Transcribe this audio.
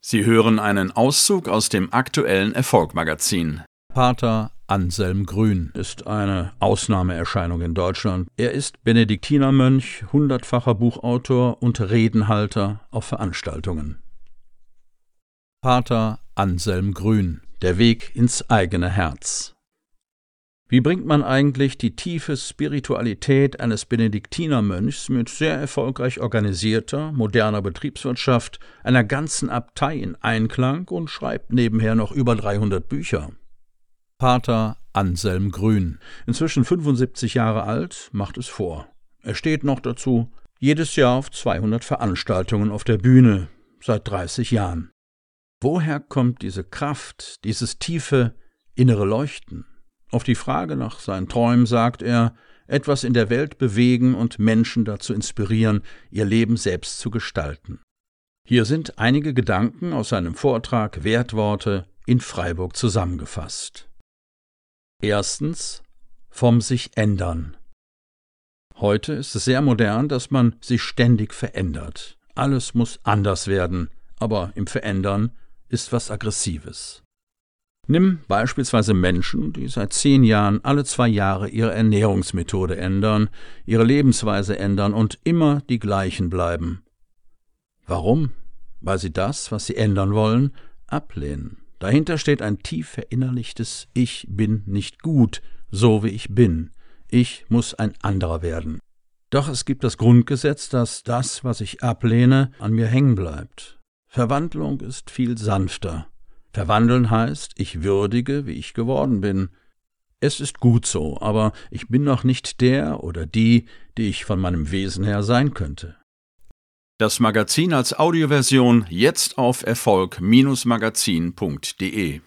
Sie hören einen Auszug aus dem aktuellen Erfolgmagazin. Pater Anselm Grün ist eine Ausnahmeerscheinung in Deutschland. Er ist Benediktinermönch, hundertfacher Buchautor und Redenhalter auf Veranstaltungen. Pater Anselm Grün Der Weg ins eigene Herz wie bringt man eigentlich die tiefe Spiritualität eines Benediktinermönchs mit sehr erfolgreich organisierter, moderner Betriebswirtschaft, einer ganzen Abtei in Einklang und schreibt nebenher noch über 300 Bücher? Pater Anselm Grün, inzwischen 75 Jahre alt, macht es vor. Er steht noch dazu jedes Jahr auf 200 Veranstaltungen auf der Bühne, seit 30 Jahren. Woher kommt diese Kraft, dieses tiefe innere Leuchten? Auf die Frage nach seinen Träumen sagt er, etwas in der Welt bewegen und Menschen dazu inspirieren, ihr Leben selbst zu gestalten. Hier sind einige Gedanken aus seinem Vortrag Wertworte in Freiburg zusammengefasst. Erstens vom sich ändern. Heute ist es sehr modern, dass man sich ständig verändert. Alles muss anders werden, aber im Verändern ist was Aggressives. Nimm beispielsweise Menschen, die seit zehn Jahren alle zwei Jahre ihre Ernährungsmethode ändern, ihre Lebensweise ändern und immer die gleichen bleiben. Warum? Weil sie das, was sie ändern wollen, ablehnen. Dahinter steht ein tief verinnerlichtes Ich bin nicht gut, so wie ich bin. Ich muss ein anderer werden. Doch es gibt das Grundgesetz, dass das, was ich ablehne, an mir hängen bleibt. Verwandlung ist viel sanfter. Verwandeln heißt, ich würdige, wie ich geworden bin. Es ist gut so, aber ich bin noch nicht der oder die, die ich von meinem Wesen her sein könnte. Das Magazin als Audioversion jetzt auf Erfolg-magazin.de